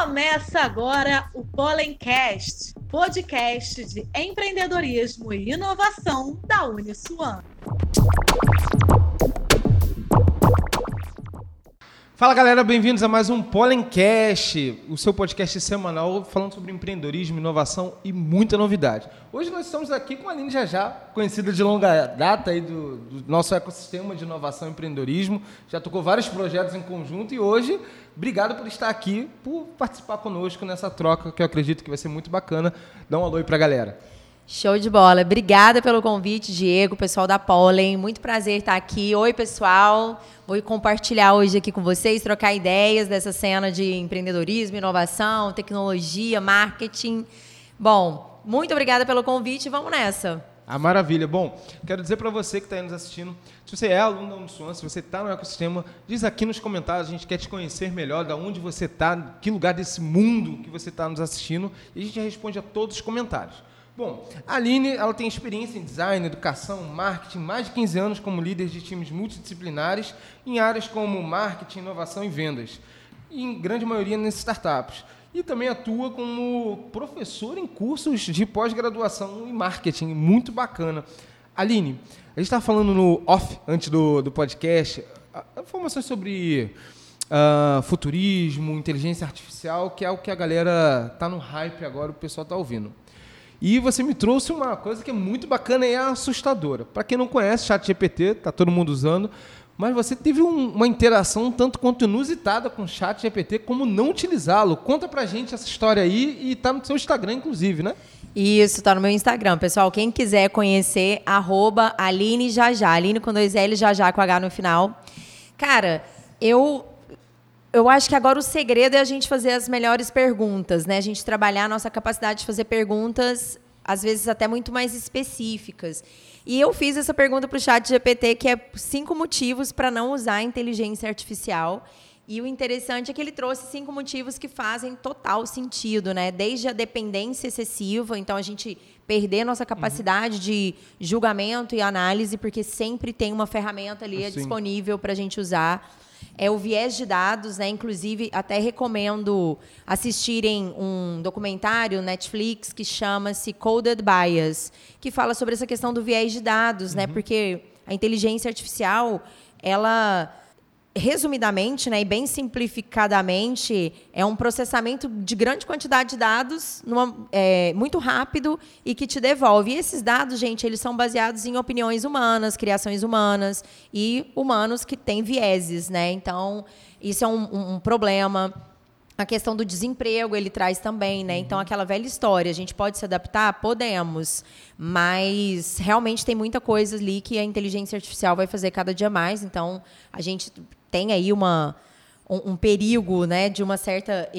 Começa agora o Pollencast, podcast de empreendedorismo e inovação da Uniswan. Fala galera, bem-vindos a mais um Pollencast, o seu podcast semanal falando sobre empreendedorismo, inovação e muita novidade. Hoje nós estamos aqui com a Aline Jajá, conhecida de longa data aí do, do, nosso ecossistema de inovação e empreendedorismo. Já tocou vários projetos em conjunto e hoje, obrigado por estar aqui, por participar conosco nessa troca que eu acredito que vai ser muito bacana. Dá um alô aí pra galera. Show de bola. Obrigada pelo convite, Diego, pessoal da Pollen. Muito prazer estar aqui. Oi, pessoal. Vou compartilhar hoje aqui com vocês, trocar ideias dessa cena de empreendedorismo, inovação, tecnologia, marketing. Bom, muito obrigada pelo convite. Vamos nessa. Ah, maravilha. Bom, quero dizer para você que está aí nos assistindo, se você é aluno da Uniswan, se você está no ecossistema, diz aqui nos comentários, a gente quer te conhecer melhor, da onde você está, que lugar desse mundo que você está nos assistindo, e a gente responde a todos os comentários. Bom, a Aline ela tem experiência em design, educação, marketing, mais de 15 anos como líder de times multidisciplinares em áreas como marketing, inovação e vendas, em grande maioria nas startups. E também atua como professor em cursos de pós-graduação em marketing, muito bacana. Aline, a gente estava falando no off, antes do, do podcast, informações sobre uh, futurismo, inteligência artificial, que é o que a galera está no hype agora, o pessoal está ouvindo. E você me trouxe uma coisa que é muito bacana e é assustadora. Para quem não conhece, Chat GPT, tá todo mundo usando, mas você teve um, uma interação tanto quanto inusitada com o Chat GPT, como não utilizá-lo. Conta pra gente essa história aí e tá no seu Instagram, inclusive, né? Isso, tá no meu Instagram. Pessoal, quem quiser conhecer, arroba Aline Jajá. Aline com dois L, Jajá com H no final. Cara, eu eu acho que agora o segredo é a gente fazer as melhores perguntas, né? A gente trabalhar a nossa capacidade de fazer perguntas, às vezes até muito mais específicas. E eu fiz essa pergunta para o chat GPT, que é cinco motivos para não usar a inteligência artificial. E o interessante é que ele trouxe cinco motivos que fazem total sentido, né? Desde a dependência excessiva, então a gente perder nossa capacidade uhum. de julgamento e análise, porque sempre tem uma ferramenta ali assim. disponível para a gente usar é o viés de dados, né? Inclusive, até recomendo assistirem um documentário Netflix que chama-se Coded Bias, que fala sobre essa questão do viés de dados, né? uhum. né? Porque a inteligência artificial, ela resumidamente, né, e bem simplificadamente, é um processamento de grande quantidade de dados numa, é, muito rápido e que te devolve. E esses dados, gente, eles são baseados em opiniões humanas, criações humanas e humanos que têm vieses, né? Então, isso é um, um problema. A questão do desemprego ele traz também, né? Uhum. Então, aquela velha história, a gente pode se adaptar? Podemos. Mas realmente tem muita coisa ali que a inteligência artificial vai fazer cada dia mais. Então, a gente tem aí uma, um, um perigo né, de uma certa.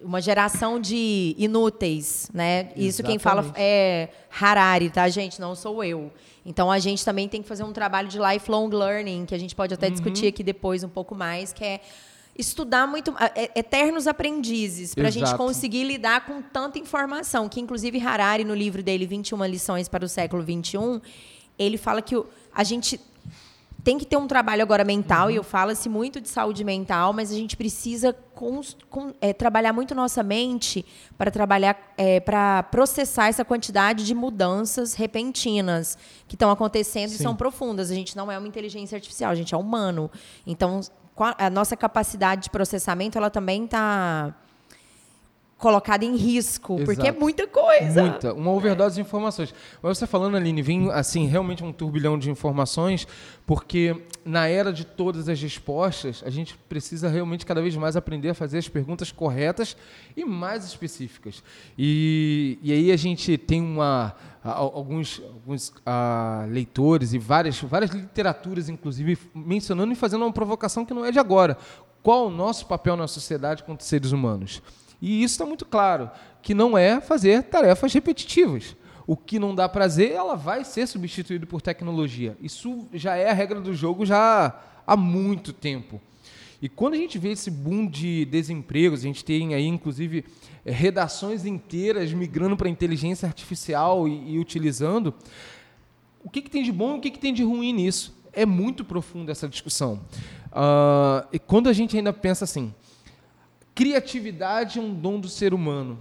uma geração de inúteis, né? Isso quem fala é Harari, tá, gente? Não sou eu. Então a gente também tem que fazer um trabalho de lifelong learning, que a gente pode até uhum. discutir aqui depois um pouco mais, que é estudar muito é, eternos aprendizes para a gente conseguir lidar com tanta informação que inclusive Harari no livro dele 21 lições para o século 21 ele fala que a gente tem que ter um trabalho agora mental, uhum. e eu falo-se muito de saúde mental, mas a gente precisa é, trabalhar muito nossa mente para trabalhar, é, para processar essa quantidade de mudanças repentinas que estão acontecendo Sim. e são profundas. A gente não é uma inteligência artificial, a gente é humano. Então, a nossa capacidade de processamento, ela também está colocada em risco, Exato. porque é muita coisa. Muita, uma overdose de informações. Mas você falando, Aline, vem assim, realmente um turbilhão de informações, porque na era de todas as respostas, a gente precisa realmente cada vez mais aprender a fazer as perguntas corretas e mais específicas. E, e aí a gente tem uma alguns, alguns uh, leitores e várias, várias literaturas, inclusive, mencionando e fazendo uma provocação que não é de agora. Qual o nosso papel na sociedade contra seres humanos? E isso está muito claro, que não é fazer tarefas repetitivas. O que não dá prazer, ela vai ser substituído por tecnologia. Isso já é a regra do jogo já há muito tempo. E quando a gente vê esse boom de desempregos, a gente tem aí, inclusive, eh, redações inteiras migrando para inteligência artificial e, e, utilizando, o que, que tem de bom e o que, que tem de ruim nisso? É muito profunda essa discussão. Uh, e quando a gente ainda pensa assim, criatividade é um dom do ser humano.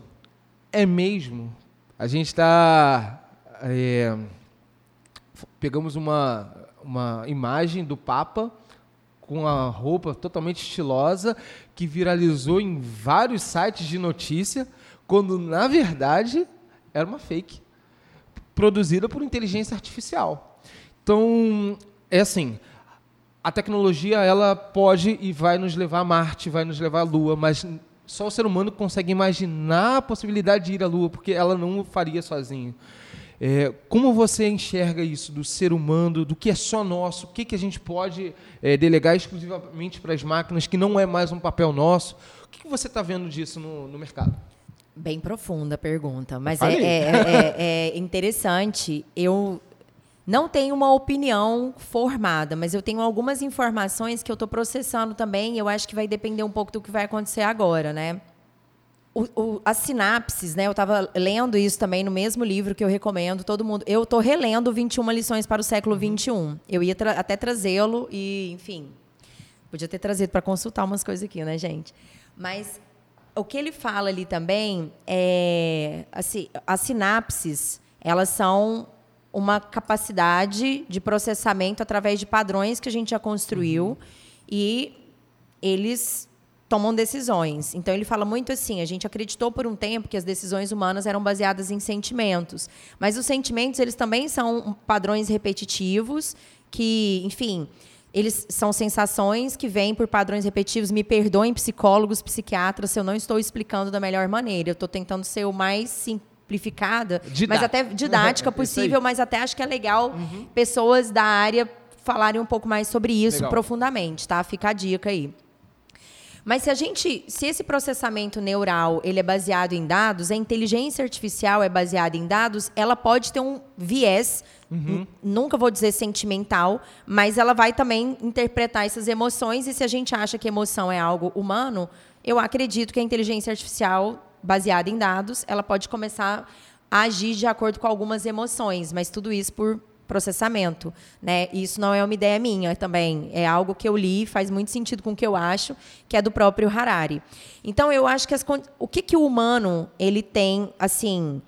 É mesmo? A gente está. É, pegamos uma, uma imagem do Papa com a roupa totalmente estilosa que viralizou em vários sites de notícia, quando na verdade era uma fake produzida por inteligência artificial. Então, é assim, a tecnologia ela pode e vai nos levar a Marte, vai nos levar à Lua, mas só o ser humano consegue imaginar a possibilidade de ir à Lua, porque ela não o faria sozinho. É, como você enxerga isso do ser humano, do que é só nosso, o que, que a gente pode é, delegar exclusivamente para as máquinas, que não é mais um papel nosso? O que, que você está vendo disso no, no mercado? Bem profunda a pergunta, mas é, é, é, é interessante. Eu não tenho uma opinião formada, mas eu tenho algumas informações que eu estou processando também. E eu acho que vai depender um pouco do que vai acontecer agora, né? O, o, as sinapses, né? Eu estava lendo isso também no mesmo livro que eu recomendo todo mundo. Eu estou relendo 21 lições para o século uhum. 21. Eu ia tra até trazê-lo e, enfim, podia ter trazido para consultar umas coisas aqui, né, gente? Mas o que ele fala ali também é, assim, as sinapses, elas são uma capacidade de processamento através de padrões que a gente já construiu uhum. e eles tomam decisões. Então ele fala muito assim, a gente acreditou por um tempo que as decisões humanas eram baseadas em sentimentos, mas os sentimentos eles também são padrões repetitivos que, enfim, eles são sensações que vêm por padrões repetitivos. Me perdoem psicólogos, psiquiatras, se eu não estou explicando da melhor maneira. Eu estou tentando ser o mais simples simplificada, mas até didática possível, mas até acho que é legal uhum. pessoas da área falarem um pouco mais sobre isso legal. profundamente, tá? Fica a dica aí. Mas se a gente, se esse processamento neural ele é baseado em dados, a inteligência artificial é baseada em dados, ela pode ter um viés, uhum. nunca vou dizer sentimental, mas ela vai também interpretar essas emoções e se a gente acha que emoção é algo humano, eu acredito que a inteligência artificial baseada em dados, ela pode começar a agir de acordo com algumas emoções, mas tudo isso por processamento, né? Isso não é uma ideia minha também, é algo que eu li, faz muito sentido com o que eu acho, que é do próprio Harari. Então eu acho que as, o que que o humano ele tem assim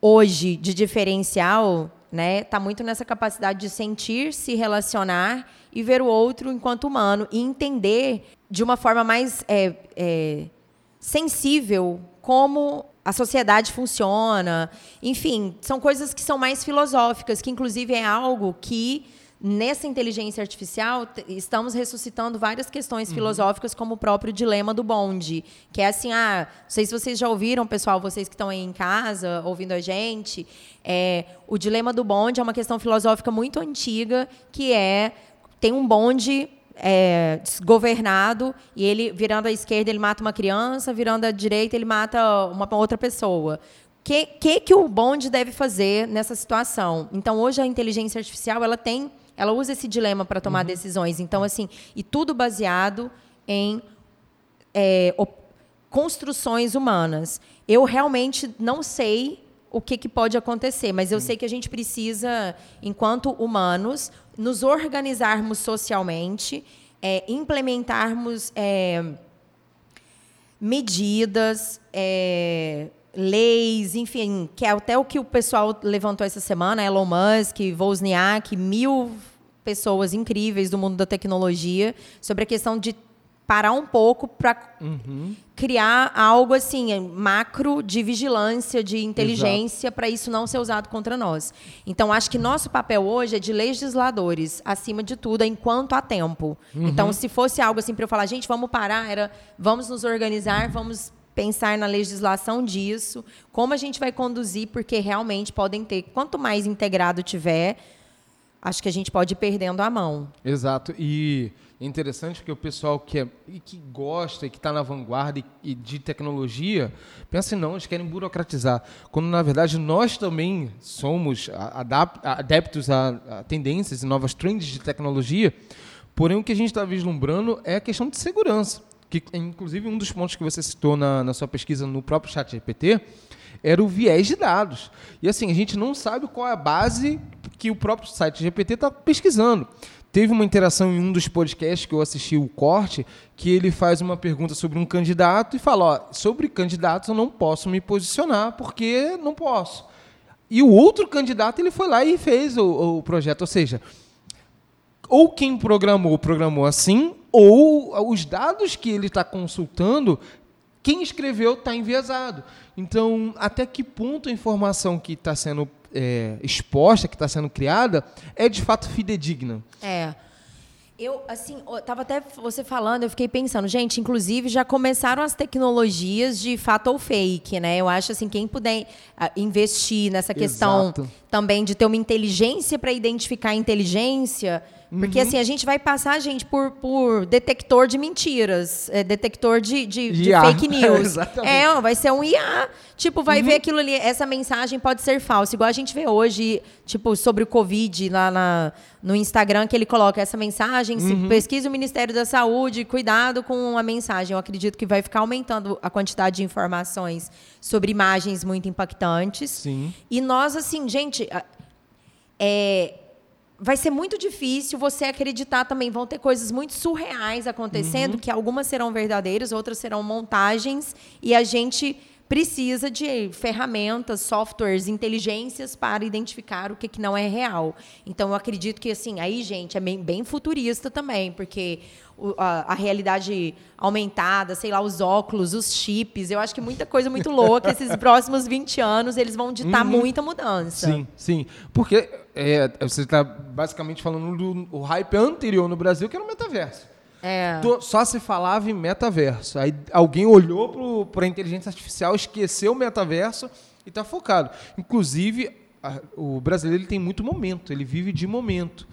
hoje de diferencial, né? Tá muito nessa capacidade de sentir, se relacionar e ver o outro enquanto humano e entender de uma forma mais é, é, sensível como a sociedade funciona. Enfim, são coisas que são mais filosóficas, que inclusive é algo que nessa inteligência artificial estamos ressuscitando várias questões uhum. filosóficas como o próprio dilema do bonde, que é assim, ah, não sei se vocês já ouviram, pessoal, vocês que estão aí em casa ouvindo a gente, é, o dilema do bonde é uma questão filosófica muito antiga, que é tem um bonde é, desgovernado e ele virando à esquerda ele mata uma criança, virando à direita ele mata uma outra pessoa. O que, que, que o bonde deve fazer nessa situação? Então hoje a inteligência artificial ela tem, ela usa esse dilema para tomar uhum. decisões. Então assim e tudo baseado em é, construções humanas. Eu realmente não sei o que, que pode acontecer, mas eu Sim. sei que a gente precisa, enquanto humanos, nos organizarmos socialmente, é, implementarmos é, medidas, é, leis, enfim, que é até o que o pessoal levantou essa semana, Elon Musk, Wozniak, mil pessoas incríveis do mundo da tecnologia, sobre a questão de parar um pouco para uhum. Criar algo assim macro de vigilância, de inteligência para isso não ser usado contra nós. Então acho que nosso papel hoje é de legisladores, acima de tudo, enquanto há tempo. Uhum. Então se fosse algo assim para eu falar, gente, vamos parar, era vamos nos organizar, vamos pensar na legislação disso, como a gente vai conduzir, porque realmente podem ter, quanto mais integrado tiver, acho que a gente pode ir perdendo a mão. Exato. E é interessante porque o pessoal que, é, que gosta e que está na vanguarda e, e, de tecnologia pensa assim, não, eles querem burocratizar. Quando, na verdade, nós também somos adeptos a, a tendências e novas trends de tecnologia, porém o que a gente está vislumbrando é a questão de segurança. Que, inclusive, um dos pontos que você citou na, na sua pesquisa no próprio chat GPT era o viés de dados. E assim, a gente não sabe qual é a base que o próprio site GPT está pesquisando teve uma interação em um dos podcasts que eu assisti o corte, que ele faz uma pergunta sobre um candidato e fala, ó, sobre candidatos eu não posso me posicionar porque não posso. E o outro candidato ele foi lá e fez o, o projeto, ou seja, ou quem programou programou assim, ou os dados que ele está consultando, quem escreveu está enviesado. Então, até que ponto a informação que está sendo é, exposta, que está sendo criada, é de fato fidedigna? É. Eu, assim, tava até você falando, eu fiquei pensando, gente, inclusive já começaram as tecnologias de fato ou fake, né? Eu acho assim, quem puder ah, investir nessa questão Exato. Também de ter uma inteligência para identificar a inteligência, porque assim, a gente vai passar, gente, por, por detector de mentiras, é, detector de, de, de fake news. É, vai ser um IA. Tipo, vai ver aquilo ali, essa mensagem pode ser falsa. Igual a gente vê hoje, tipo, sobre o Covid lá na, no Instagram, que ele coloca essa mensagem, se pesquisa o Ministério da Saúde, cuidado com a mensagem. Eu acredito que vai ficar aumentando a quantidade de informações sobre imagens muito impactantes. Sim. E nós, assim, gente, é, vai ser muito difícil você acreditar também. Vão ter coisas muito surreais acontecendo, que algumas serão verdadeiras, outras serão montagens, e a gente precisa de ferramentas, softwares, inteligências para identificar o que, que não é real. Então, eu acredito que, assim, aí, gente, é bem, bem futurista também, porque a, a realidade aumentada, sei lá, os óculos, os chips, eu acho que muita coisa muito louca. Esses próximos 20 anos, eles vão ditar muita mudança. Sim, sim. Porque é, você está basicamente falando do hype anterior no Brasil, que era o metaverso. É. Só se falava em metaverso. Aí alguém olhou para a inteligência artificial, esqueceu o metaverso e está focado. Inclusive, a- o brasileiro ele tem muito momento, ele vive de momento.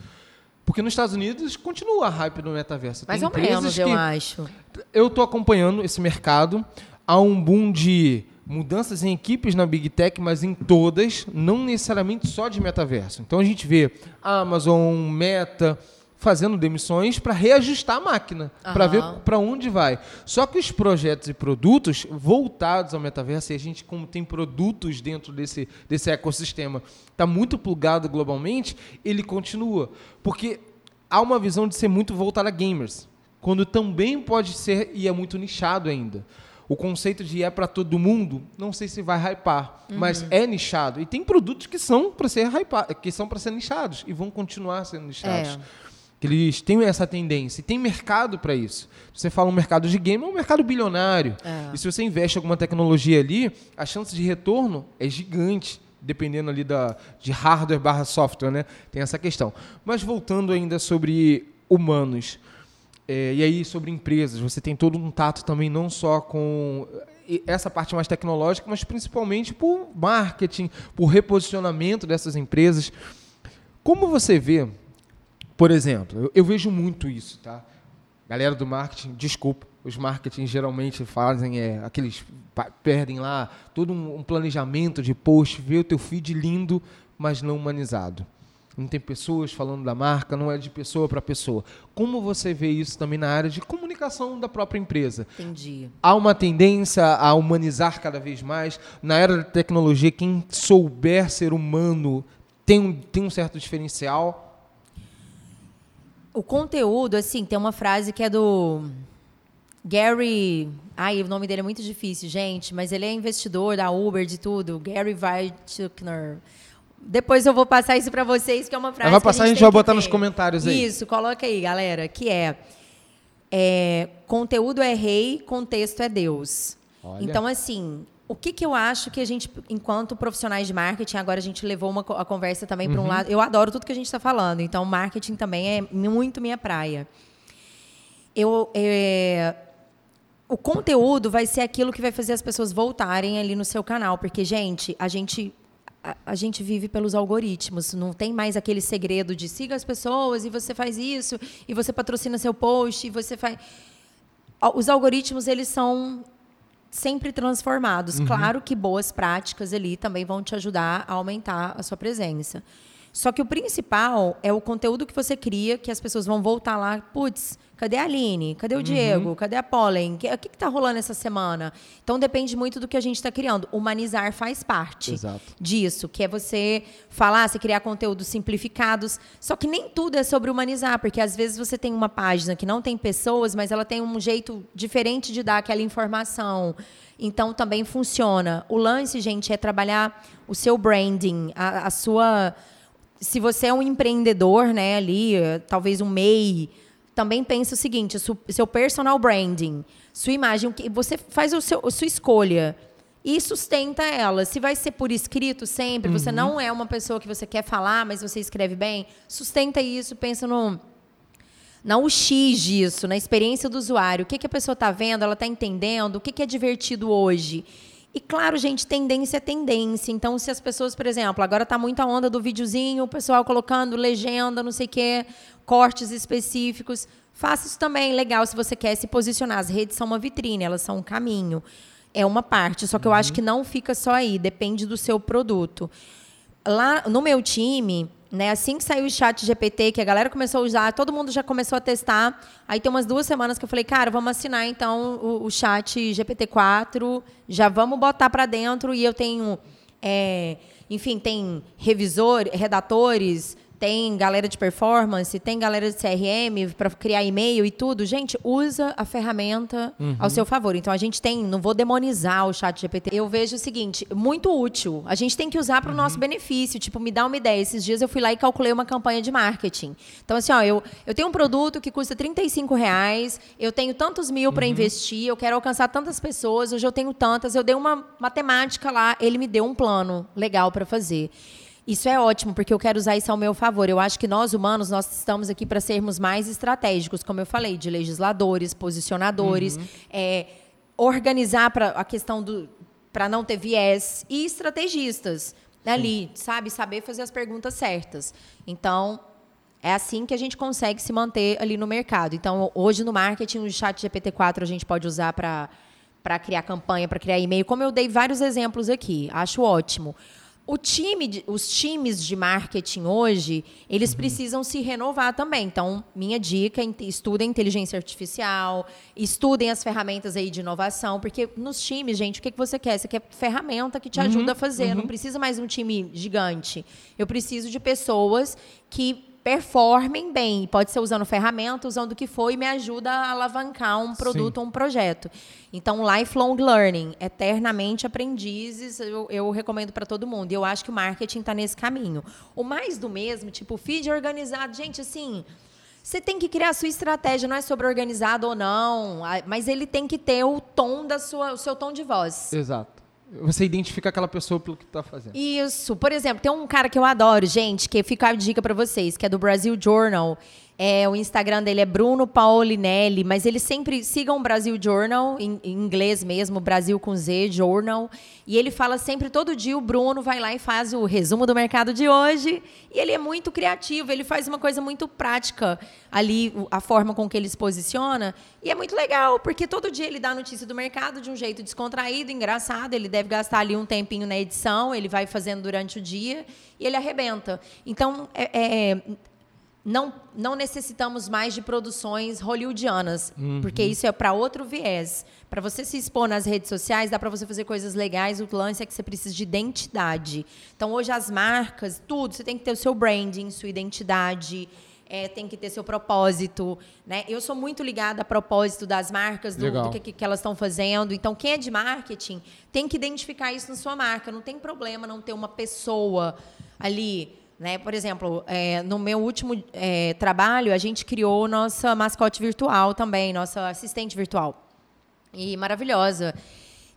Porque nos Estados Unidos continua a hype do metaverso. Mais Tem ou menos, empresas eu que- acho. eu estou acompanhando esse mercado. Há um boom de mudanças em equipes na Big Tech, mas em todas, não necessariamente só de metaverso. Então a gente vê Amazon, Meta fazendo demissões para reajustar a máquina, para ver para onde vai. Só que os projetos e produtos voltados ao metaverso, e a gente como tem produtos dentro desse, desse ecossistema, está muito plugado globalmente, ele continua. Porque há uma visão de ser muito voltada a gamers, quando também pode ser e é muito nichado ainda. O conceito de é para todo mundo, não sei se vai hypar, mas é nichado e tem produtos que são para ser hypar, que são para ser nichados e vão continuar sendo nichados. É. Que eles têm essa tendência e tem mercado para isso. Você fala um mercado de game, é um mercado bilionário. É. E se você investe em alguma tecnologia ali, a chance de retorno é gigante, dependendo ali da, de hardware barra software, né? Tem essa questão. Mas voltando ainda sobre humanos, é, e aí sobre empresas, você tem todo um tato também não só com essa parte mais tecnológica, mas principalmente por marketing, por reposicionamento dessas empresas. Como você vê, por exemplo, eu, eu vejo muito isso, tá? Galera do marketing, desculpa, os marketing geralmente fazem é, aqueles perdem lá todo um, um planejamento de post, vê o teu feed lindo, mas não humanizado. Não tem pessoas falando da marca, não é de pessoa para pessoa. Como você vê isso também na área de comunicação da própria empresa? Entendi. Há uma tendência a humanizar cada vez mais. Na era da tecnologia, quem souber ser humano tem um, tem um certo diferencial. O conteúdo, assim, tem uma frase que é do Gary. Ai, o nome dele é muito difícil, gente, mas ele é investidor da Uber, de tudo. Gary Vaynerchuk. Depois eu vou passar isso para vocês, que é uma frase. vai passar, a gente tem vai que botar nos comentários aí. Isso, coloca aí, galera, que é, é conteúdo é rei, contexto é Deus. Olha. Então, assim, o que, que eu acho que a gente, enquanto profissionais de marketing, agora a gente levou uma, a conversa também Uhum. para um lado. Eu adoro tudo que a gente está falando, então marketing também é muito minha praia. Eu, é, o conteúdo vai ser aquilo que vai fazer as pessoas voltarem ali no seu canal, porque, gente, a gente. A, a gente vive pelos algoritmos, não tem mais aquele segredo de siga as pessoas e você faz isso, e você patrocina seu post, e você faz. Os algoritmos, eles são sempre transformados. Claro que boas práticas ali também vão te ajudar a aumentar a sua presença. Só que o principal é o conteúdo que você cria, que as pessoas vão voltar lá, putz, cadê a Aline? Cadê o Uhum. Diego? Cadê a Pollen? O que, que, que tá rolando essa semana? Então depende muito do que a gente está criando. Humanizar faz parte Exato. disso, que é você falar, você criar conteúdos simplificados. Só que nem tudo é sobre humanizar, porque às vezes você tem uma página que não tem pessoas, mas ela tem um jeito diferente de dar aquela informação. Então também funciona. O lance, gente, é trabalhar o seu branding, a, a sua. Se você é um empreendedor, né, ali, talvez um MEI, também pensa o seguinte: seu personal branding, sua imagem, o que você faz o seu, a sua escolha e sustenta ela. Se vai ser por escrito sempre, você não é uma pessoa que você quer falar, mas você escreve bem, sustenta isso, pensa no na UX disso, na experiência do usuário. O que, que a pessoa está vendo, ela está entendendo, o que, que é divertido hoje. E claro, gente, tendência é tendência. Então, se as pessoas, por exemplo, agora está muita onda do videozinho, o pessoal colocando legenda, não sei o quê, cortes específicos. Faça isso também, legal, se você quer se posicionar. As redes são uma vitrine, elas são um caminho. É uma parte, só que eu acho que não fica só aí, depende do seu produto. Lá no meu time, né, assim que saiu o chat GPT, que a galera começou a usar, todo mundo já começou a testar. Aí tem umas duas semanas que eu falei, cara, vamos assinar então o, o chat GPT-4, já vamos botar para dentro. E eu tenho, é, enfim, tem revisor, redatores, tem galera de performance, tem galera de CRM para criar e-mail e tudo. Gente, usa a ferramenta ao seu favor. Então a gente tem, não vou demonizar o chat GPT. Eu vejo o seguinte, muito útil. A gente tem que usar para o nosso benefício. Tipo, me dá uma ideia. Esses dias eu fui lá e calculei uma campanha de marketing. Então, assim, ó, eu, eu tenho um produto que custa 35 reais, eu tenho tantos mil para investir, eu quero alcançar tantas pessoas, hoje eu tenho tantas. Eu dei uma matemática lá, ele me deu um plano legal para fazer. Isso é ótimo, porque eu quero usar isso ao meu favor. Eu acho que nós, humanos, nós estamos aqui para sermos mais estratégicos, como eu falei, de legisladores, posicionadores, é, organizar para a questão do para não ter viés e estrategistas ali, sabe, saber fazer as perguntas certas. Então, é assim que a gente consegue se manter ali no mercado. Então, hoje no marketing, o chat GPT-4 a gente pode usar para para criar campanha, para criar e-mail, como eu dei vários exemplos aqui. Acho ótimo. O time, os times de marketing hoje, eles precisam se renovar também. Então, minha dica, é estudem inteligência artificial, estudem as ferramentas aí de inovação, porque nos times, gente, o que, que você quer? Você quer ferramenta que te ajuda a fazer. Não precisa mais um time gigante. Eu preciso de pessoas que performem bem. Pode ser usando ferramenta, usando o que for, e me ajuda a alavancar um produto ou um projeto. Então, lifelong learning, eternamente aprendizes, eu, eu recomendo para todo mundo. E eu acho que o marketing está nesse caminho. O mais do mesmo, tipo, feed organizado. Gente, assim, você tem que criar a sua estratégia, não é sobre organizado ou não, mas ele tem que ter o tom da sua, o seu tom de voz. Exato. Você identifica aquela pessoa pelo que está fazendo. Isso. Por exemplo, tem um cara que eu adoro, gente, que fica a dica pra vocês, que é do Brasil Journal. É, o Instagram dele é Bruno Paulinelli, mas ele sempre sigam o Brasil Journal, em, em inglês mesmo, Brasil com Z, Journal. E ele fala sempre, todo dia o Bruno vai lá e faz o resumo do mercado de hoje. E ele é muito criativo, ele faz uma coisa muito prática ali, a forma com que ele se posiciona. E é muito legal, porque todo dia ele dá a notícia do mercado de um jeito descontraído, engraçado. Ele deve gastar ali um tempinho na edição, ele vai fazendo durante o dia e ele arrebenta. Então, é- é, não, não necessitamos mais de produções hollywoodianas, porque isso é para outro viés. Para você se expor nas redes sociais, dá para você fazer coisas legais. O lance é que você precisa de identidade. Então, hoje, as marcas, tudo, você tem que ter o seu branding, sua identidade. é, tem que ter seu propósito, né? Eu sou muito ligada a propósito das marcas, do, do que, que- que elas estão fazendo. Então, quem é de marketing tem que identificar isso na sua marca. Não tem problema não ter uma pessoa ali, né? Por exemplo, é, no meu último é, trabalho, a gente criou nossa mascote virtual também, nossa assistente virtual. E maravilhosa.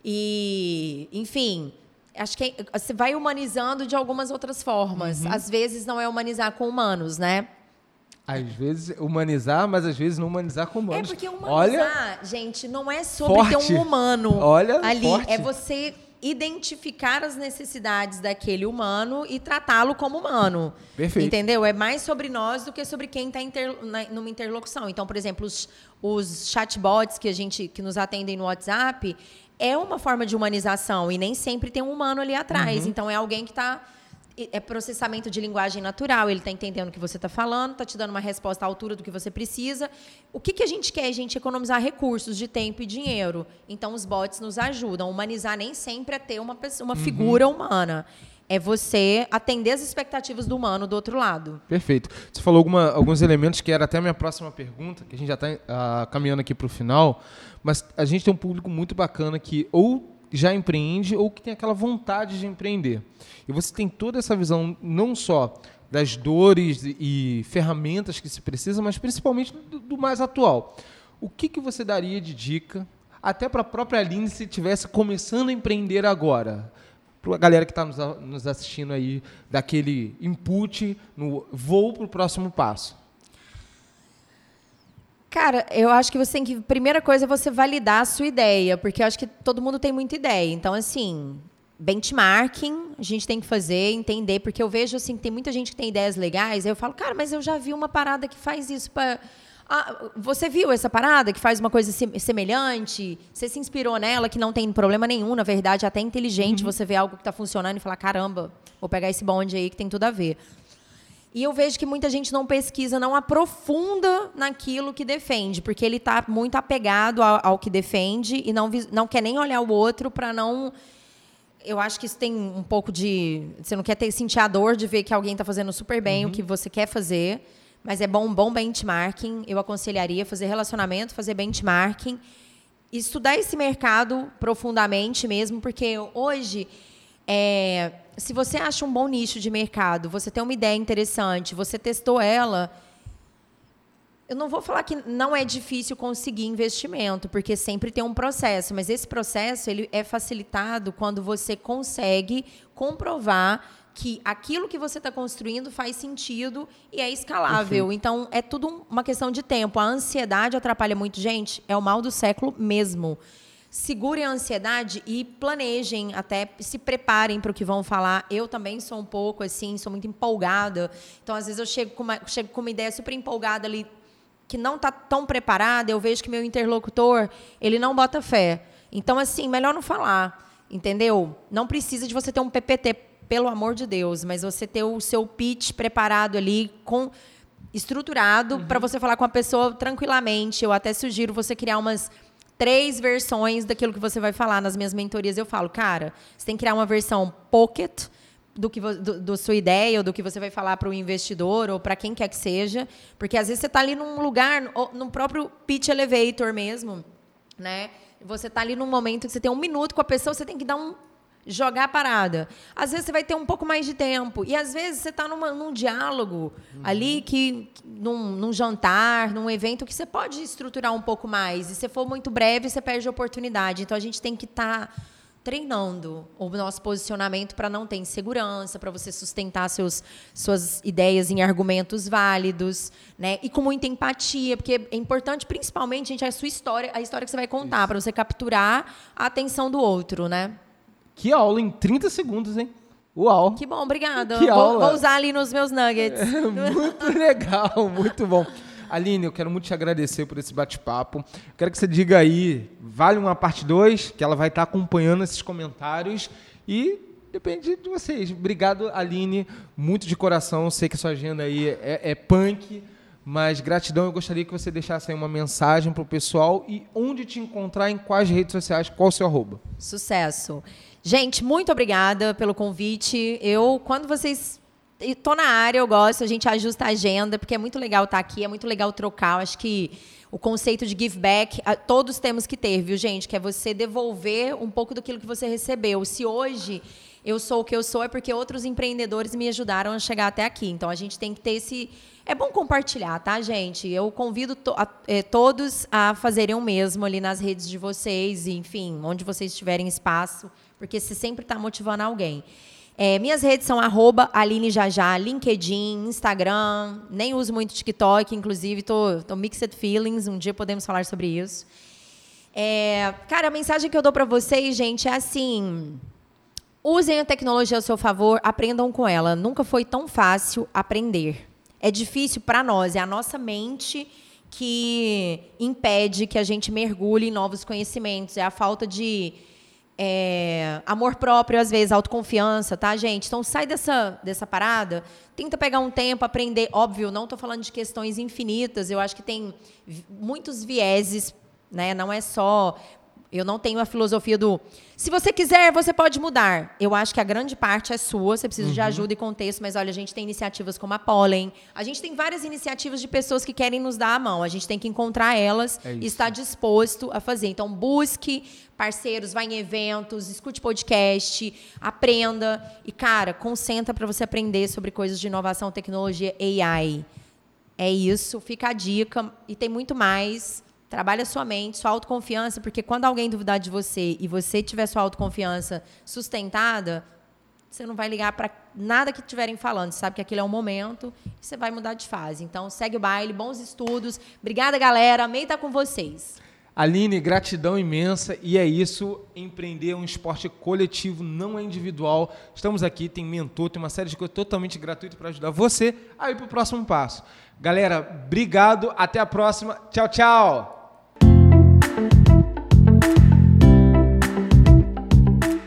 E, enfim, acho que você vai humanizando de algumas outras formas. Uhum. Às vezes não é humanizar com humanos, né? Às vezes humanizar, mas às vezes não humanizar com É humanos. porque Olha, humanizar, gente, não é sobre Forte. ter um humano Olha, ali. forte. É você identificar as necessidades daquele humano e tratá-lo como humano. Perfeito. Entendeu? É mais sobre nós do que sobre quem está numa interlocução. Então, por exemplo, os, os chatbots que a gente que nos atendem no WhatsApp é uma forma de humanização e nem sempre tem um humano ali atrás. Uhum. Então, é alguém que está é processamento de linguagem natural, ele está entendendo o que você está falando, está te dando uma resposta à altura do que você precisa. O que, que a gente quer? A gente economizar recursos de tempo e dinheiro. Então, os bots nos ajudam. Humanizar nem sempre é ter uma, pessoa, uma uhum. figura humana. É você atender as expectativas do humano do outro lado. Perfeito. Você falou alguma, alguns elementos que era até a minha próxima pergunta, que a gente já está uh, ah, caminhando aqui para o final, mas a gente tem um público muito bacana que ou já empreende ou que tem aquela vontade de empreender. E você tem toda essa visão não só das dores e ferramentas que se precisa, mas principalmente do, do mais atual. O que, que você daria de dica, até para a própria Aline, se estivesse começando a empreender agora? Para a galera que está nos, nos assistindo aí, daquele input no voo para o próximo passo. Cara, eu acho que você tem que. Primeira coisa é você validar a sua ideia, porque eu acho que todo mundo tem muita ideia. Então, assim, benchmarking a gente tem que fazer, entender, porque eu vejo assim que tem muita gente que tem ideias legais, aí eu falo, cara, mas eu já vi uma parada que faz isso para ah, você viu essa parada que faz uma coisa semelhante? Você se inspirou nela, que não tem problema nenhum, na verdade, até inteligente uhum. você vê algo que está funcionando e falar, caramba, vou pegar esse bonde aí que tem tudo a ver. E eu vejo que muita gente não pesquisa, não aprofunda naquilo que defende, porque ele está muito apegado ao, ao, que defende e não, não quer nem olhar o outro para não eu acho que isso tem um pouco de. Você não quer ter, sentir a dor de ver que alguém está fazendo super bem uhum. o que você quer fazer, mas é bom um bom benchmarking. Eu aconselharia fazer relacionamento, fazer benchmarking, estudar esse mercado profundamente mesmo, porque hoje. É, se você acha um bom nicho de mercado, você tem uma ideia interessante, você testou ela, eu não vou falar que não é difícil conseguir investimento, porque sempre tem um processo, mas esse processo ele é facilitado quando você consegue comprovar que aquilo que você está construindo faz sentido e é escalável. Uhum. Então, é tudo uma questão de tempo. A ansiedade atrapalha muito. Gente, é o mal do século mesmo. Segurem a ansiedade e planejem, até se preparem para o que vão falar. Eu também sou um pouco assim, sou muito empolgada. Então, às vezes, eu chego com uma, chego com uma ideia super empolgada ali, que não está tão preparada, eu vejo que meu interlocutor, ele não bota fé. Então, assim, melhor não falar, entendeu? Não precisa de você ter um PPT, pelo amor de Deus, mas você ter o seu pitch preparado ali, com estruturado, uhum. para você falar com a pessoa tranquilamente. Eu até sugiro você criar umas três versões daquilo que você vai falar nas minhas mentorias. Eu falo, cara, você tem que criar uma versão pocket, do que do, do, sua ideia ou do que você vai falar para o investidor ou para quem quer que seja, porque às vezes você está ali num lugar, no próprio pitch elevator mesmo, né? Você está ali num momento que você tem um minuto com a pessoa, você tem que dar um jogar a parada. Às vezes você vai ter um pouco mais de tempo. E às vezes você está num diálogo uhum. ali que. Num, num, jantar, num evento que você pode estruturar um pouco mais. E se for muito breve, você perde a oportunidade. Então a gente tem que estar. Tá treinando o nosso posicionamento para não ter insegurança, para você sustentar seus, suas ideias em argumentos válidos, né? E com muita empatia, porque é importante, principalmente, gente, a sua história, a história que você vai contar, para você capturar a atenção do outro, né? Que aula em 30 segundos, hein? Uau! Que bom, obrigada. Que vou, aula. vou usar ali nos meus nuggets. É, muito legal, muito bom. Aline, eu quero muito te agradecer por esse bate-papo. Quero que você diga aí, vale uma parte 2, que ela vai estar acompanhando esses comentários e depende de vocês. Obrigado, Aline, muito de coração. Sei que a sua agenda aí é, é punk, mas gratidão. Eu gostaria que você deixasse aí uma mensagem para o pessoal e onde te encontrar, em quais redes sociais, qual o seu arroba. Sucesso. Gente, muito obrigada pelo convite. Eu, quando vocês Estou na área, eu gosto, a gente ajusta a agenda, porque é muito legal estar aqui, é muito legal trocar. Eu acho que o conceito de give back, todos temos que ter, viu, gente? Que é você devolver um pouco daquilo que você recebeu. Se hoje eu sou o que eu sou, é porque outros empreendedores me ajudaram a chegar até aqui. Então a gente tem que ter esse. É bom compartilhar, tá, gente? Eu convido to a, é, todos a fazerem o mesmo ali nas redes de vocês, enfim, onde vocês tiverem espaço, porque você sempre está motivando alguém. É, minhas redes são arroba Aline Jajá, LinkedIn, Instagram, nem uso muito TikTok, inclusive tô, tô mixed feelings, um dia podemos falar sobre isso. É, cara, a mensagem que eu dou para vocês, gente, é assim: usem a tecnologia ao seu favor, aprendam com ela. Nunca foi tão fácil aprender. É difícil para nós, é a nossa mente que impede que a gente mergulhe em novos conhecimentos, é a falta de é, amor próprio, às vezes, autoconfiança, tá, gente? Então sai dessa, dessa parada, tenta pegar um tempo, aprender. Óbvio, não estou falando de questões infinitas, eu acho que tem muitos vieses, né? Não é só eu não tenho a filosofia do se você quiser, você pode mudar. Eu acho que a grande parte é sua, você precisa uhum. de ajuda e contexto, mas olha, a gente tem iniciativas como a Pollen, a gente tem várias iniciativas de pessoas que querem nos dar a mão. A gente tem que encontrar elas é e estar disposto a fazer. Então, busque parceiros, vá em eventos, escute podcast, aprenda e, cara, concentra para você aprender sobre coisas de inovação, tecnologia, AI. É isso, fica a dica e tem muito mais. Trabalha sua mente, sua autoconfiança, porque quando alguém duvidar de você e você tiver sua autoconfiança sustentada, você não vai ligar para nada que estiverem falando. Você sabe que aquilo é um momento e você vai mudar de fase. Então, segue o baile, bons estudos. Obrigada, galera. Amei estar com vocês. Aline, gratidão imensa. E é isso. Empreender é um esporte coletivo, não é individual. Estamos aqui, tem mentor, tem uma série de coisas totalmente gratuitas para ajudar você a ir para o próximo passo. Galera, obrigado. Até a próxima. Tchau, tchau.